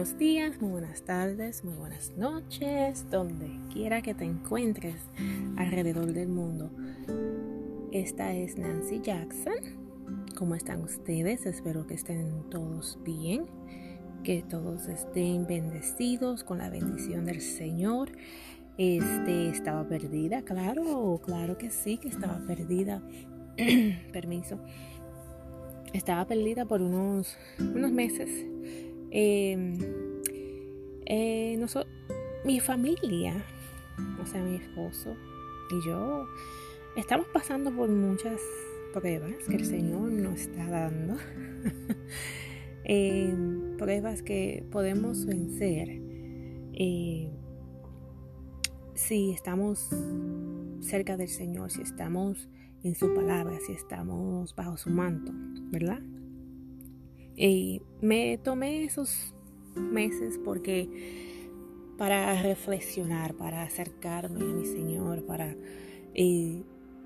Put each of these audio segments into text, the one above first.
buenos días, muy buenas tardes, muy buenas noches, donde quiera que te encuentres alrededor del mundo. Esta es Nancy Jackson. ¿Cómo están ustedes? Espero que estén todos bien, que todos estén bendecidos con la bendición del Señor. Este estaba perdida, claro, claro que sí, que estaba perdida. Permiso. Estaba perdida por unos, unos meses Em, eh, mi familia, o sea, mi esposo y yo, estamos pasando por muchas pruebas que el Señor nos está dando. Em, pruebas que podemos vencer eh, si estamos cerca del Señor, si estamos en su palabra, si estamos bajo su manto, ¿verdad? Y me tomé esos meses porque para reflexionar, para acercarme a mi Señor, para eh,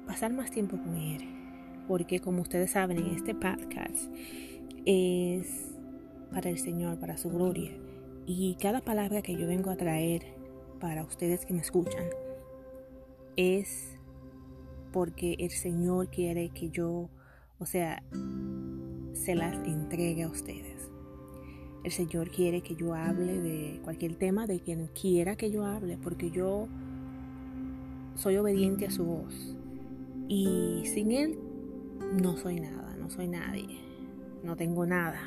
pasar más tiempo con Él. Porque como ustedes saben, en este podcast es para el Señor, para su gloria. Y cada palabra que yo vengo a traer para ustedes que me escuchan es porque el Señor quiere que yo, o sea, se las entregue a ustedes. El Señor quiere que yo hable de cualquier tema, de quien quiera que yo hable, porque yo soy obediente a su voz. Y sin Él no soy nada, no soy nadie, no tengo nada.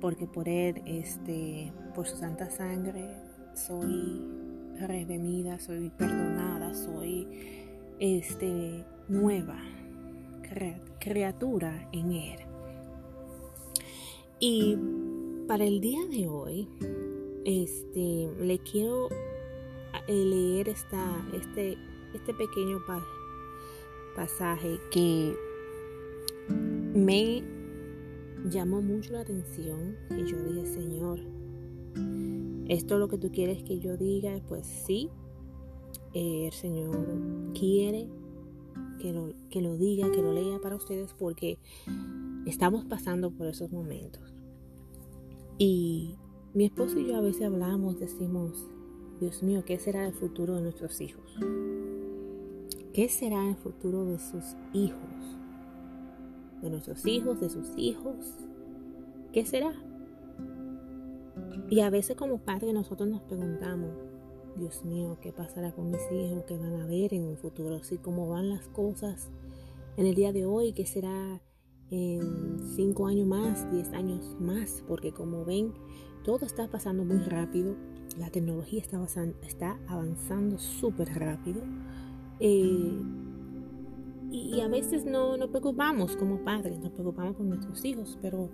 Porque por Él, este, por su santa sangre, soy redimida, soy perdonada, soy este, nueva criatura en Él. Y para el día de hoy, este, le quiero eh, leer esta, este, este pequeño pasaje que me llamó mucho la atención y yo dije, Señor, ¿esto es lo que tú quieres que yo diga? Pues sí, el Señor quiere que lo, que lo diga, que lo lea para ustedes porque estamos pasando por esos momentos. Y mi esposo y yo a veces hablamos, decimos, Dios mío, ¿qué será el futuro de nuestros hijos? ¿Qué será el futuro de sus hijos? De nuestros hijos, de sus hijos. ¿Qué será? Y a veces como padres nosotros nos preguntamos, Dios mío, ¿qué pasará con mis hijos? ¿Qué van a ver en un futuro? Así como van las cosas en el día de hoy, ¿qué será en cinco años más, diez años más, porque como ven, todo está pasando muy rápido, la tecnología está avanzando, está avanzando súper rápido. Eh, y, a veces no nos preocupamos como padres, nos preocupamos por nuestros hijos, pero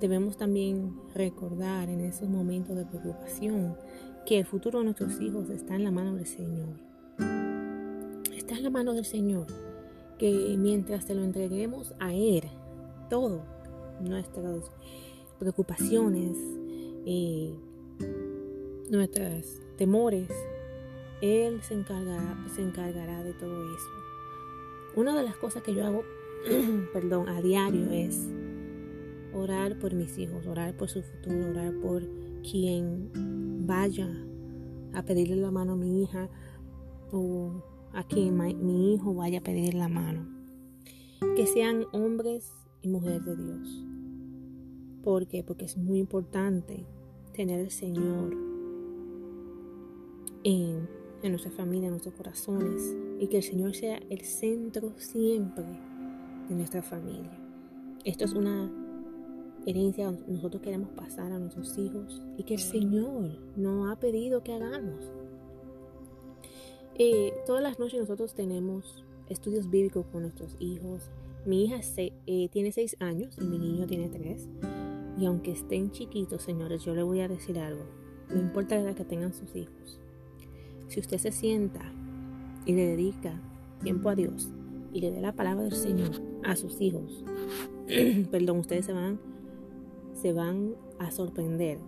debemos también recordar en esos momentos de preocupación que el futuro de nuestros hijos está en la mano del Señor. Está en la mano del Señor que mientras te lo entreguemos a Él, todo, nuestras preocupaciones, eh, nuestros temores, Él se encargará, se encargará de todo eso. Una de las cosas que yo hago, perdón, a diario es orar por mis hijos, orar por su futuro, orar por quien vaya a pedirle la mano a mi hija o a quien mi hijo vaya a pedir la mano. Que sean hombres y mujeres de Dios. ¿Por qué? Porque es muy importante tener el Señor en, en nuestra familia, en nuestros corazones, y que el Señor sea el centro siempre de nuestra familia. Esto es una herencia que nosotros queremos pasar a nuestros hijos y que el Señor nos ha pedido que hagamos. Eh, todas las noches nosotros tenemos estudios bíblicos con nuestros hijos. Mi hija eh, tiene seis años y mi niño tiene tres. Y aunque estén chiquitos, señores, yo le voy a decir algo. No importa la que tengan sus hijos. Si usted se sienta y le dedica tiempo a Dios y le dé la palabra del Señor a sus hijos, perdón, ustedes se van, se van a sorprender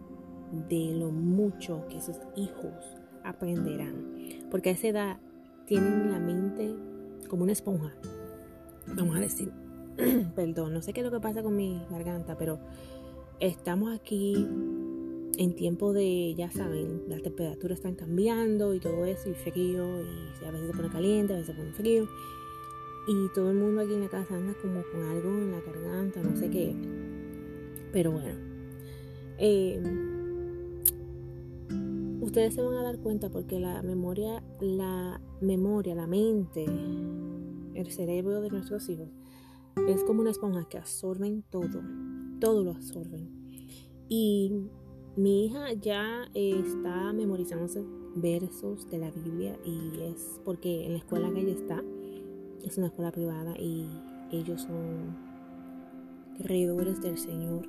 de lo mucho que sus hijos aprenderán. Porque a esa edad tienen la mente como una esponja. Vamos a decir, perdón, no sé qué es lo que pasa con mi garganta, pero estamos aquí en tiempo de, ya saben, las temperaturas están cambiando y todo eso, y frío, y a veces se pone caliente, a veces se pone frío. Y todo el mundo aquí en la casa anda como con algo en la garganta, no sé qué. Pero bueno. Eh, ustedes se van a dar cuenta porque la memoria, la memoria, la mente, el cerebro de nuestros hijos es como una esponja que absorben todo, todo lo absorben. Y mi hija ya está memorizándose versos de la Biblia y es porque en la escuela que ella está es una escuela privada y ellos son creedores del Señor.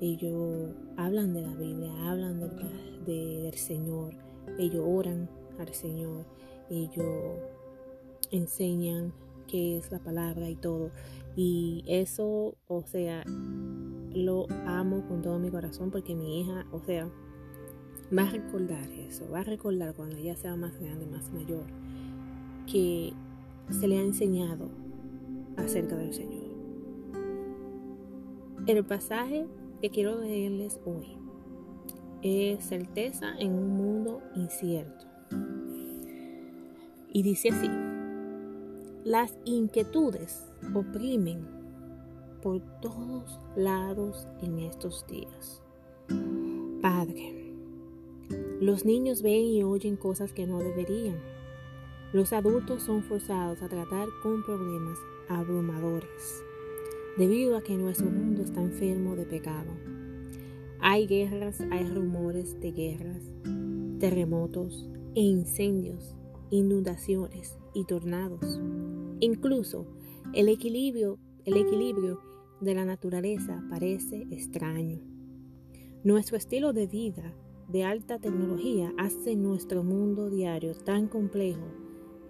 Ellos hablan de la Biblia, hablan del, del Señor, ellos oran al Señor, ellos enseñan qué es la palabra y todo. Y eso, o sea, lo amo con todo mi corazón porque mi hija, o sea, va a recordar eso, va a recordar cuando ella sea más grande, más mayor, que se le ha enseñado acerca del Señor. El pasaje que quiero leerles hoy es certeza en un mundo incierto. Y dice así, las inquietudes oprimen por todos lados en estos días. Padre, los niños ven y oyen cosas que no deberían. Los adultos son forzados a tratar con problemas abrumadores, debido a que nuestro mundo está enfermo de pecado. Hay guerras, hay rumores de guerras, terremotos e incendios, inundaciones y tornados. Incluso el equilibrio, el equilibrio de la naturaleza parece extraño. Nuestro estilo de vida de alta tecnología hace nuestro mundo diario tan complejo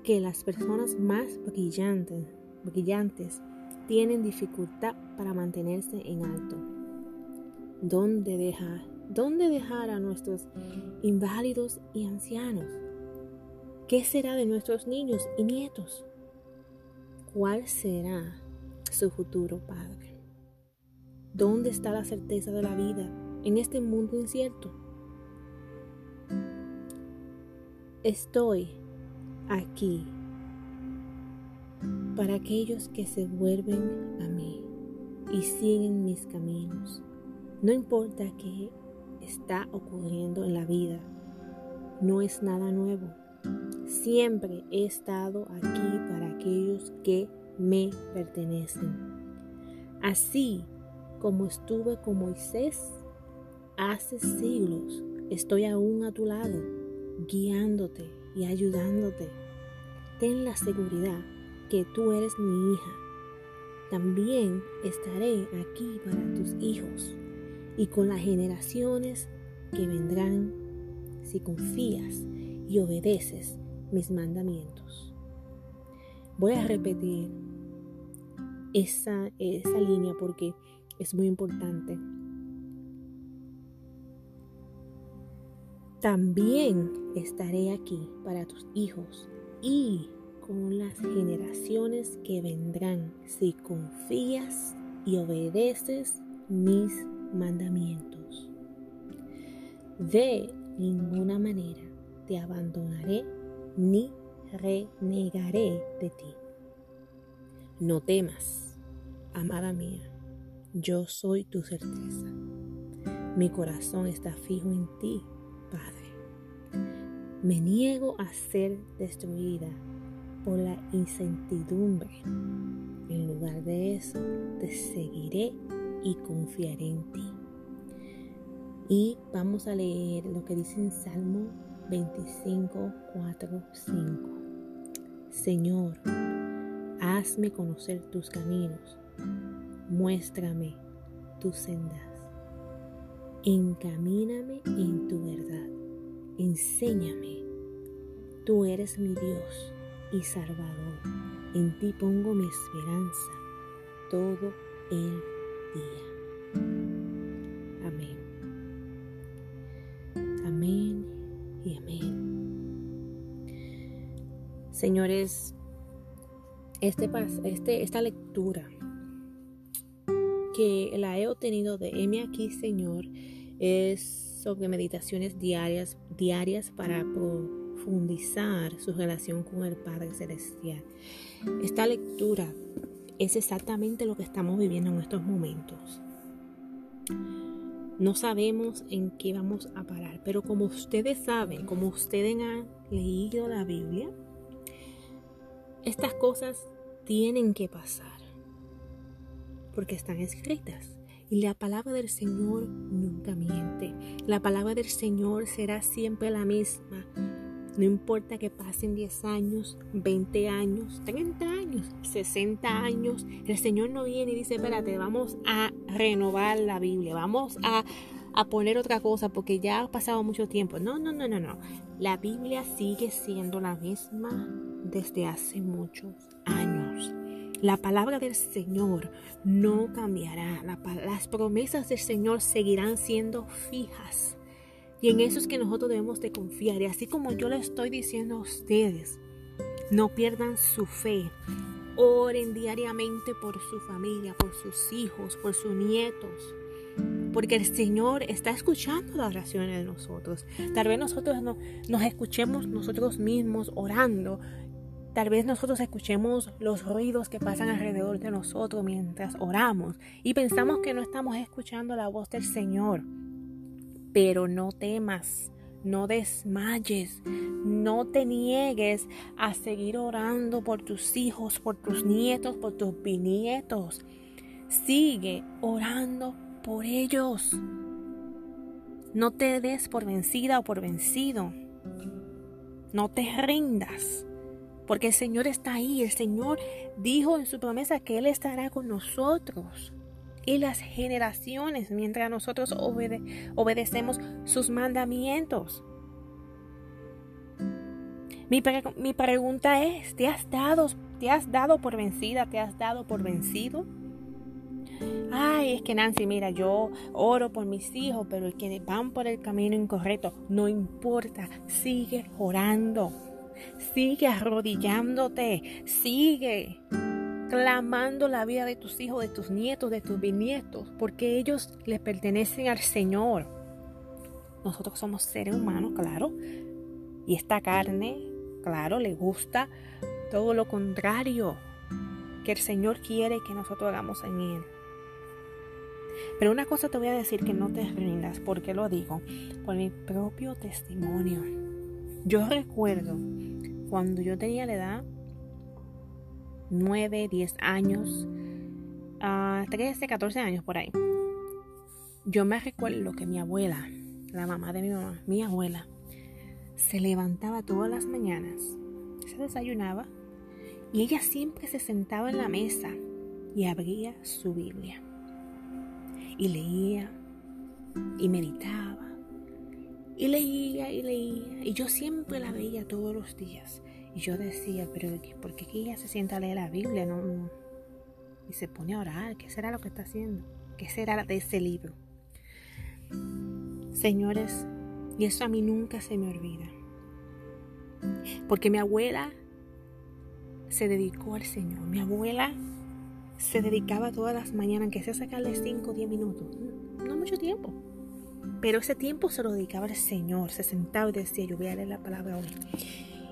que las personas más brillantes, brillantes tienen dificultad para mantenerse en alto. ¿Dónde dejar, ¿Dónde dejar a nuestros inválidos y ancianos? ¿Qué será de nuestros niños y nietos? ¿Cuál será su futuro, Padre? ¿Dónde está la certeza de la vida en este mundo incierto? Estoy aquí para aquellos que se vuelven a mí y siguen mis caminos. No importa qué está ocurriendo en la vida, no es nada nuevo. Siempre he estado aquí para aquellos que me pertenecen. Así como estuve con Moisés hace siglos, estoy aún a tu lado, guiándote y ayudándote. Ten la seguridad que tú eres mi hija. También estaré aquí para tus hijos y con las generaciones que vendrán si confías y obedeces mis mandamientos. Voy a repetir esa, esa línea porque es muy importante. También estaré aquí para tus hijos y con las generaciones que vendrán si confías y obedeces mis mandamientos. De ninguna manera te abandonaré ni renegaré de ti. No temas, amada mía yo soy tu certeza. Mi corazón está fijo en ti, Padre. Me niego a ser destruida por la incertidumbre. En lugar de eso, te seguiré y confiaré en ti. Y vamos a leer lo que dice en Salmo 25, 4, 5. Señor, hazme conocer tus caminos Muéstrame tus sendas. Encamíname en tu verdad. Enséñame. Tú eres mi Dios y Salvador. En ti pongo mi esperanza todo el día. Amén. Amén y amén. Señores, este, este, esta lectura que la he obtenido de M aquí, Señor, es sobre meditaciones diarias, diarias para profundizar su relación con el Padre Celestial. Esta lectura es exactamente lo que estamos viviendo en estos momentos. No sabemos en qué vamos a parar, pero como ustedes saben, como ustedes han leído la Biblia, estas cosas tienen que pasar, porque están escritas. Y la palabra del Señor nunca miente. La palabra del Señor será siempre la misma. No importa que pasen 10 años, 20 años, 30 años, 60 años, el Señor no viene y dice, espérate, vamos a renovar la Biblia, vamos a, a poner otra cosa porque ya ha pasado mucho tiempo. No, no, no, no, no. La Biblia sigue siendo la misma desde hace muchos años. La palabra del Señor no cambiará. las promesas del Señor seguirán siendo fijas. Y en eso es que nosotros debemos de confiar. Y así como yo le estoy diciendo a ustedes, no pierdan su fe. Oren diariamente por su familia, por sus hijos, por sus nietos. Porque el Señor está escuchando las oraciones de nosotros. Tal vez nosotros no, nos escuchemos nosotros mismos orando. Tal vez nosotros escuchemos los ruidos que pasan alrededor de nosotros mientras oramos y pensamos que no estamos escuchando la voz del Señor. Pero no temas, no desmayes, no te niegues a seguir orando por tus hijos, por tus nietos, por tus bisnietos. Sigue orando por ellos. No te des por vencida o por vencido. No te rindas. Porque el Señor está ahí. El Señor dijo en su promesa que Él estará con nosotros y las generaciones mientras nosotros obedecemos sus mandamientos. Mi, mi, pregunta es, ¿te has, dado, ¿te has dado por vencida? ¿Te has dado por vencido? Ay, es que Nancy, mira, yo oro por mis hijos, pero quienes van por el camino incorrecto, no importa, sigue orando, sigue arrodillándote, sigue clamando la vida de tus hijos, de tus nietos, de tus bisnietos, porque ellos les pertenecen al Señor. Nosotros somos seres humanos, claro, y esta carne, claro, le gusta todo lo contrario que el Señor quiere que nosotros hagamos en Él. Pero una cosa te voy a decir que no te rindas, porque lo digo, por mi propio testimonio. Yo recuerdo cuando yo tenía la edad 9, 10 años, uh, 13, 14 años por ahí. Yo me recuerdo que mi abuela, la mamá de mi mamá, mi abuela, se levantaba todas las mañanas, se desayunaba y ella siempre se sentaba en la mesa y abría su Biblia. Y leía y meditaba. Y leía y leía. Y yo siempre la veía todos los días. Y yo decía, pero ¿por qué ella se sienta a leer la Biblia no, y se pone a orar? ¿Qué será lo que está haciendo? ¿Qué será de ese libro? Señores, y eso a mí nunca se me olvida. Porque mi abuela se dedicó al Señor. Mi abuela se dedicaba todas las mañanas, aunque sea sacarle 5 o 10 minutos. No mucho tiempo. Pero ese tiempo se lo dedicaba al Señor. Se sentaba y decía, yo voy a leer la palabra hoy.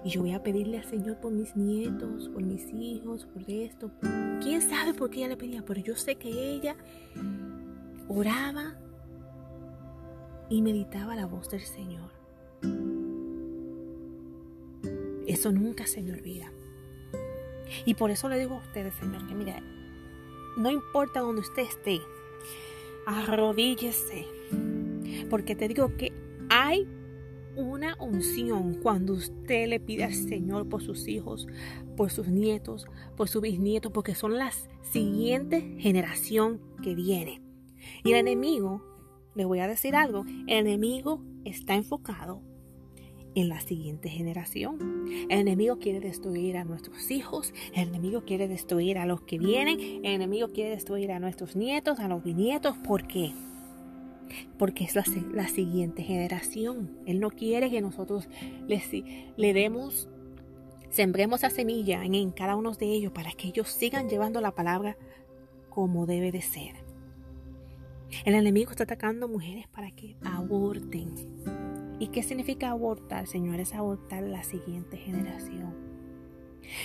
Y yo voy a pedirle al Señor por mis nietos, por mis hijos, por esto. ¿Quién sabe por qué ella le pedía? Pero yo sé que ella oraba y meditaba la voz del Señor. Eso nunca se me olvida. Y por eso le digo a ustedes, Señor, que mira, no importa donde usted esté, arrodíllese. Porque te digo que hay una unción cuando usted le pide al Señor por sus hijos, por sus nietos, por sus bisnietos, porque son la siguiente generación que viene. Y el enemigo, le voy a decir algo, el enemigo está enfocado en la siguiente generación. El enemigo quiere destruir a nuestros hijos, el enemigo quiere destruir a los que vienen, el enemigo quiere destruir a nuestros nietos, a los bisnietos. ¿Por qué? Porque es la, siguiente generación. Él no quiere que nosotros le, le demos, sembremos esa semilla en, en cada uno de ellos para que ellos sigan llevando la palabra como debe de ser. El enemigo está atacando mujeres para que aborten. ¿Y qué significa abortar, Señor? Es abortar la siguiente generación.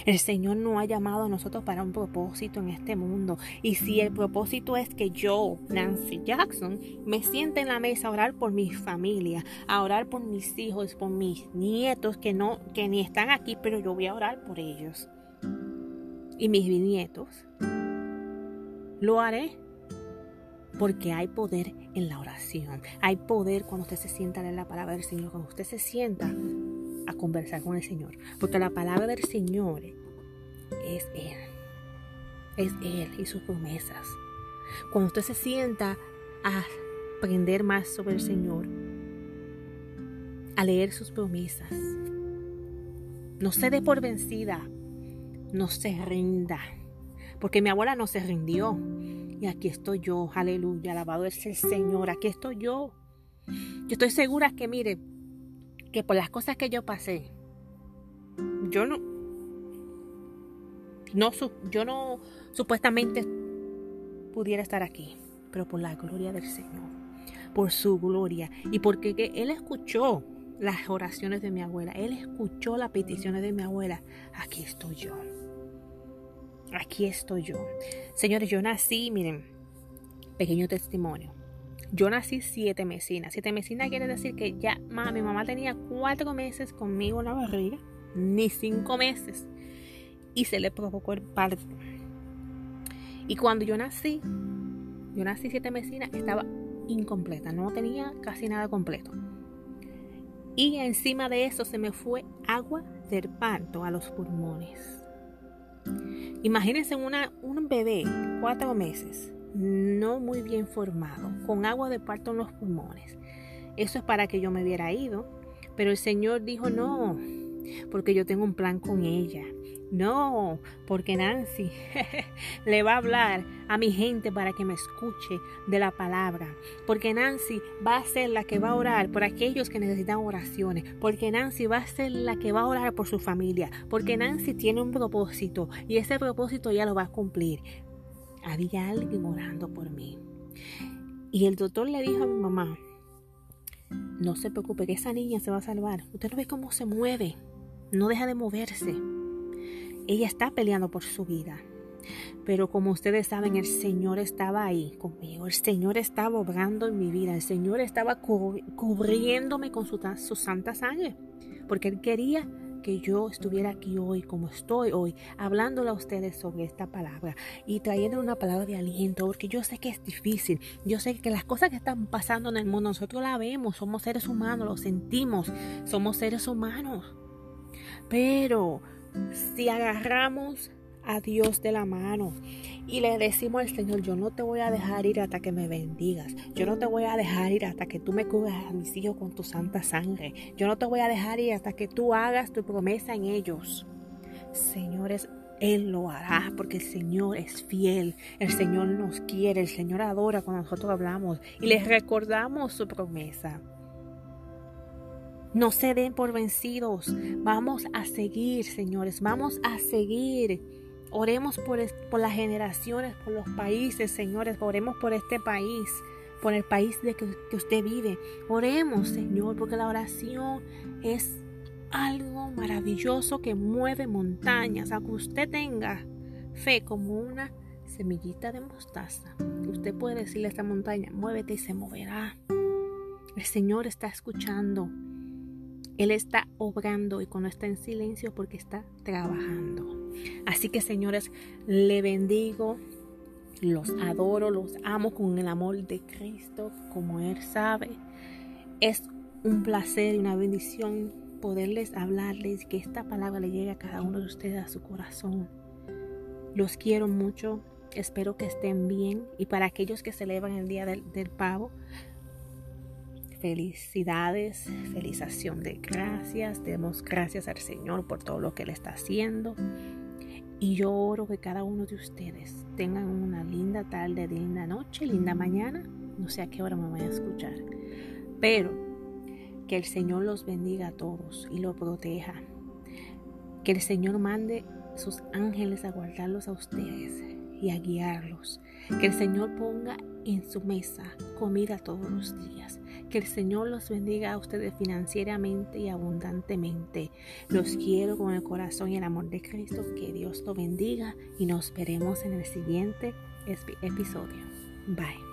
El Señor no ha llamado a nosotros para un propósito en este mundo. Y si el propósito es que yo, Nancy Jackson, me siente en la mesa a orar por mi familia, a orar por mis hijos, por mis nietos que no, que ni están aquí, pero yo voy a orar por ellos. Y mis bisnietos. Lo haré porque hay poder en la oración. Hay poder cuando usted se sienta leer la palabra del Señor, cuando usted se sienta a conversar con el Señor. Porque la palabra del Señor es Él. Es Él y sus promesas. Cuando usted se sienta a aprender más sobre el Señor, a leer sus promesas, no se dé por vencida, no se rinda. Porque mi abuela no se rindió. Y aquí estoy yo, aleluya, alabado es el Señor, aquí estoy yo. Yo estoy segura que, mire, que por las cosas que yo pasé, yo no, no yo no supuestamente pudiera estar aquí, pero por la gloria del Señor, por su gloria y porque Él escuchó las oraciones de mi abuela, Él escuchó las peticiones de mi abuela, aquí estoy yo. Aquí estoy yo. Señores, yo nací, miren, pequeño testimonio. Yo nací siete mesinas. Siete mesinas quiere decir que ya mi mamá tenía cuatro meses conmigo en la barriga, ni cinco meses, y se le provocó el parto. Y cuando yo nací, yo nací siete mesinas, estaba incompleta, no tenía casi nada completo. Y encima de eso se me fue agua del parto a los pulmones. Imagínense una, un bebé, cuatro meses, no muy bien formado, con agua de parto en los pulmones. Eso es para que yo me hubiera ido, pero el Señor dijo no, porque yo tengo un plan con ella. No, porque Nancy le va a hablar a mi gente para que me escuche de la palabra. Porque Nancy va a ser la que va a orar por aquellos que necesitan oraciones. Porque Nancy va a ser la que va a orar por su familia. Porque Nancy tiene un propósito y ese propósito ya lo va a cumplir había alguien orando por mí. Y el doctor le dijo a mi mamá, no se preocupe, que esa niña se va a salvar. Usted no ve cómo se mueve, no deja de moverse. Ella está peleando por su vida. Pero como ustedes saben, el Señor estaba ahí conmigo. El Señor estaba obrando en mi vida. El Señor estaba cubriéndome con su, su santa sangre. Porque Él quería que yo estuviera aquí hoy como estoy hoy, hablándole a ustedes sobre esta palabra y trayendo una palabra de aliento, porque yo sé que es difícil, yo sé que las cosas que están pasando en el mundo nosotros la vemos, somos seres humanos, lo sentimos, somos seres humanos. Pero si agarramos a Dios de la mano y le decimos al Señor, yo no te voy a dejar ir hasta que me bendigas, yo no te voy a dejar ir hasta que tú me cubras a mis hijos con tu santa sangre, yo no te voy a dejar ir hasta que tú hagas tu promesa en ellos. Señores, Él lo hará porque el Señor es fiel, el Señor nos quiere, el Señor adora cuando nosotros hablamos y les recordamos su promesa. No se den por vencidos. Vamos a seguir, señores. Vamos a seguir. Oremos por, las generaciones, por los países, señores. Oremos por este país, por el país de que, que usted vive. Oremos, Señor, porque la oración es algo maravilloso que mueve montañas. A que usted tenga fe como una semillita de mostaza. Usted puede decirle a esta montaña, muévete y se moverá. El Señor está escuchando. Él está obrando y cuando está en silencio porque está trabajando. Así que señores, le bendigo, los adoro, los amo con el amor de Cristo, como Él sabe. Es un placer y una bendición poderles hablarles que esta palabra le llegue a cada uno de ustedes a su corazón. Los quiero mucho, espero que estén bien y para aquellos que celebran el Día del, Pavo, felicidades, felización de gracias. Demos gracias al Señor por todo lo que Él está haciendo. Y yo oro que cada uno de ustedes tengan una linda tarde, linda noche, linda mañana. No sé a qué hora me voy a escuchar. Pero que el Señor los bendiga a todos y los proteja. Que el Señor mande sus ángeles a guardarlos a ustedes y a guiarlos. Que el Señor ponga en su mesa comida todos los días. Que el Señor los bendiga a ustedes financieramente y abundantemente. Los quiero con el corazón y el amor de Cristo. Que Dios los bendiga y nos veremos en el siguiente episodio. Bye.